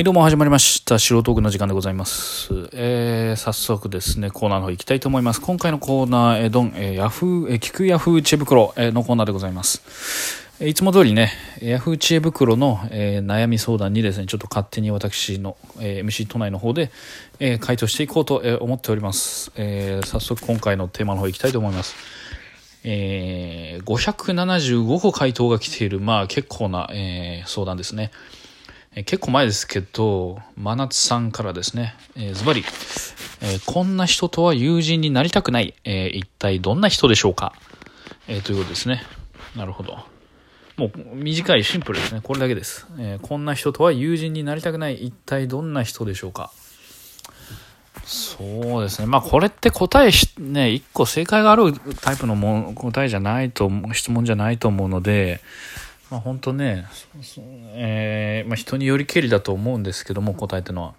はい、どうも始まりました。素人ークの時間でございます。えー、早速ですね、コーナーの方行きたいと思います。今回のコーナー、えー、ドン、えー、ヤフー、えー、聞くヤフー知恵袋、えーのコーナーでございます。えいつも通りね、ヤフー知恵袋の、えー悩み相談にですね、ちょっと勝手に私の、えー MC 都内の方で、えー回答していこうと、えー思っております。えー早速今回のテーマの方行きたいと思います。えー575個回答が来ている、まあ結構な、えー相談ですね。え結構前ですけど、真夏さんからですね、えーズバリ、えこんな人とは友人になりたくない、えー一体どんな人でしょうか、えということですね。なるほど。もう短いシンプルですね。これだけです。えこんな人とは友人になりたくない、一体どんな人でしょうかそうですね。まあこれって答えし、ね、一個正解があるタイプのも答えじゃないと、質問じゃないと思うので、まあ本当ね、えーまあ人によりけりだと思うんですけども、答えてのは。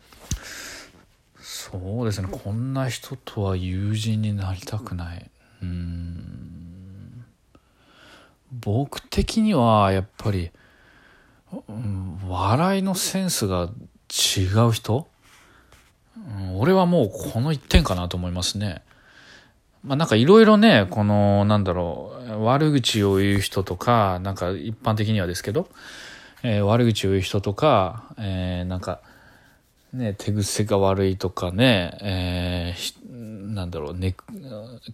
そうですね。こんな人とは友人になりたくない。うん。僕的にはやっぱり、うん笑いのセンスが違う人？うん俺はもうこの一点かなと思いますね。まあなんかいろいろね、この、なんだろう、悪口を言う人とか、なんか一般的にはですけど、えー悪口を言う人とか、えーなんか、ね、手癖が悪いとかね、えーなんだろう、ね、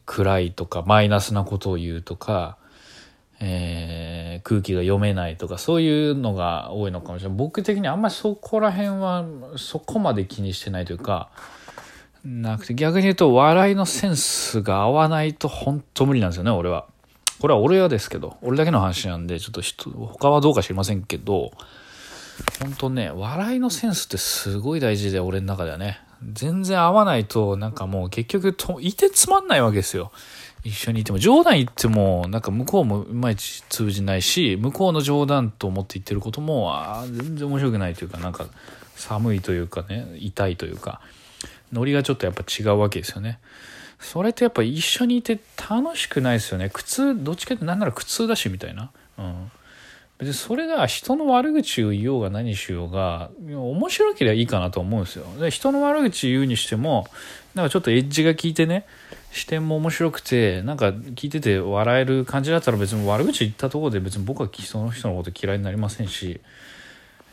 暗いとか、マイナスなことを言うとか、えー空気が読めないとかそういうのが多いのかもしれない。僕的にあんまりそこら辺はそこまで気にしてないというかなくて逆に言うと笑いのセンスが合わないと本当無理なんですよね俺は。これは俺はですけど俺だけの話なんでちょっと人他はどうか知りませんけど本当ね笑いのセンスってすごい大事で俺の中ではね。全然合わないとなんかもう結局といてつまんないわけですよ。一緒にいても。冗談言ってもなんか向こうもいまいち通じないし向こうの冗談と思って言ってることもあー全然面白くないというかなんか寒いというかね痛いというかノリがちょっとやっぱ違うわけですよね。それってやっぱ一緒にいて楽しくないですよね。苦痛どっちかってなんなら苦痛だしみたいな。うん。別にそれが人の悪口を言おうが何しようが面白ければいいかなと思うんですよ。で人の悪口言うにしてもなんかちょっとエッジが効いてね視点も面白くてなんか聞いてて笑える感じだったら別に悪口言ったところで別に僕はその人のこと嫌いになりませんし、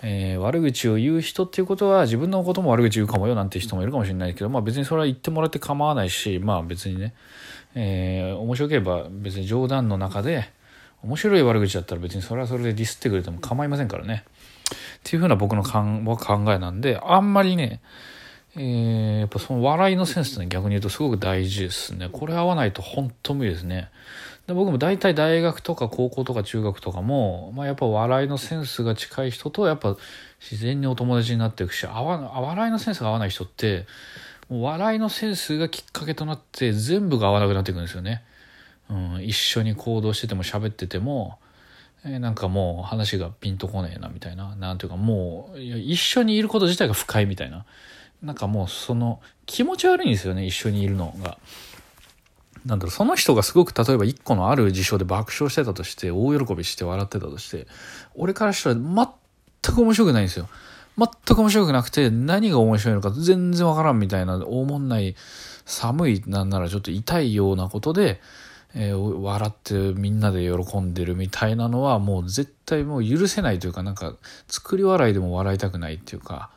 えー悪口を言う人っていうことは自分のことも悪口言うかもよなんて人もいるかもしれないけど、まあ、別にそれは言ってもらって構わないしまあ別にね、えー面白ければ別に冗談の中で面白い悪口だったら別にそれはそれでディスってくれても構いませんからね。っていうふうな僕の考考えなんであんまりねえーやっぱその笑いのセンスって逆に言うとすごく大事ですね。これ合わないと本当無理ですね。で僕も大体大学とか高校とか中学とかも、まあ、やっぱ笑いのセンスが近い人とやっぱ自然にお友達になっていくし合わ笑いのセンスが合わない人ってもう笑いのセンスがきっかけとなって全部が合わなくなっていくんですよね、うん、一緒に行動してても喋っててもえなんかもう話がピンとこねえなみたいななんていうかもう一緒にいること自体が不快みたいな。なんかもうその気持ち悪いんですよね一緒にいるのが。なんだろうその人がすごく例えば一個のある事象で爆笑してたとして大喜びして笑ってたとして俺からしたら全く面白くないんですよ。全く面白くなくて何が面白いのか全然わからんみたいな大もんない寒いなんならちょっと痛いようなことで、えー笑ってみんなで喜んでるみたいなのはもう絶対もう許せないというかなんか作り笑いでも笑いたくないっていうか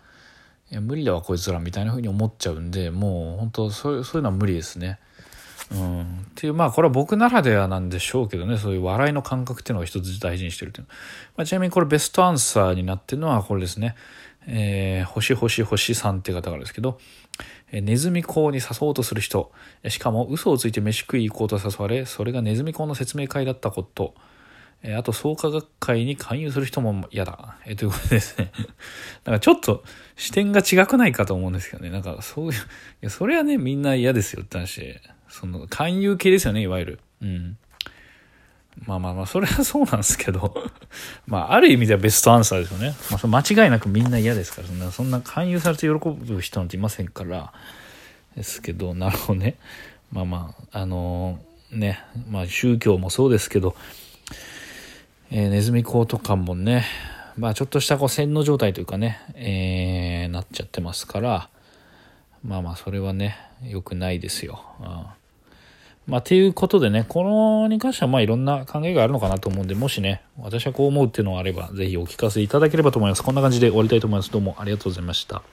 いや無理だわこいつらみたいな風に思っちゃうんでもう本当そうそういうのは無理ですね。うん、っていうまあこれは僕ならではなんでしょうけどねそういう笑いの感覚っていうのを一つ大事にしてるっていう、まあ、ちなみにこれベストアンサーになってるのはこれですね。えー、星星星さんって方からですけど、えーネズミ講に誘おうとする人。しかも嘘をついて飯食い行こうと誘われそれがネズミ講の説明会だったこと。えあと創価学会に勧誘する人も嫌だ。えということでですね。なんかちょっと視点が違くないかと思うんですけどね。なんかそういう、いや、それはね、みんな嫌ですよって話。その、勧誘系ですよね、いわゆる。うん。まあまあまあ、それはそうなんですけど。まあ、ある意味ではベストアンサーですよね。まあ、それ間違いなくみんな嫌ですから、そんな、そんな勧誘されて喜ぶ人なんていませんから。ですけど、なるほどね。まあまあ、あのね、まあ宗教もそうですけど、えーネズミ講とかもね、まあちょっとしたこう洗脳状態というかね、えー、なっちゃってますから、まあまあそれはね、良くないですよ。うんまあっ、ていうことでね、このに関してはまあいろんな考えがあるのかなと思うんで、もしね、私はこう思うっていうのがあれば、ぜひお聞かせいただければと思います。こんな感じで終わりたいと思います。どうもありがとうございました。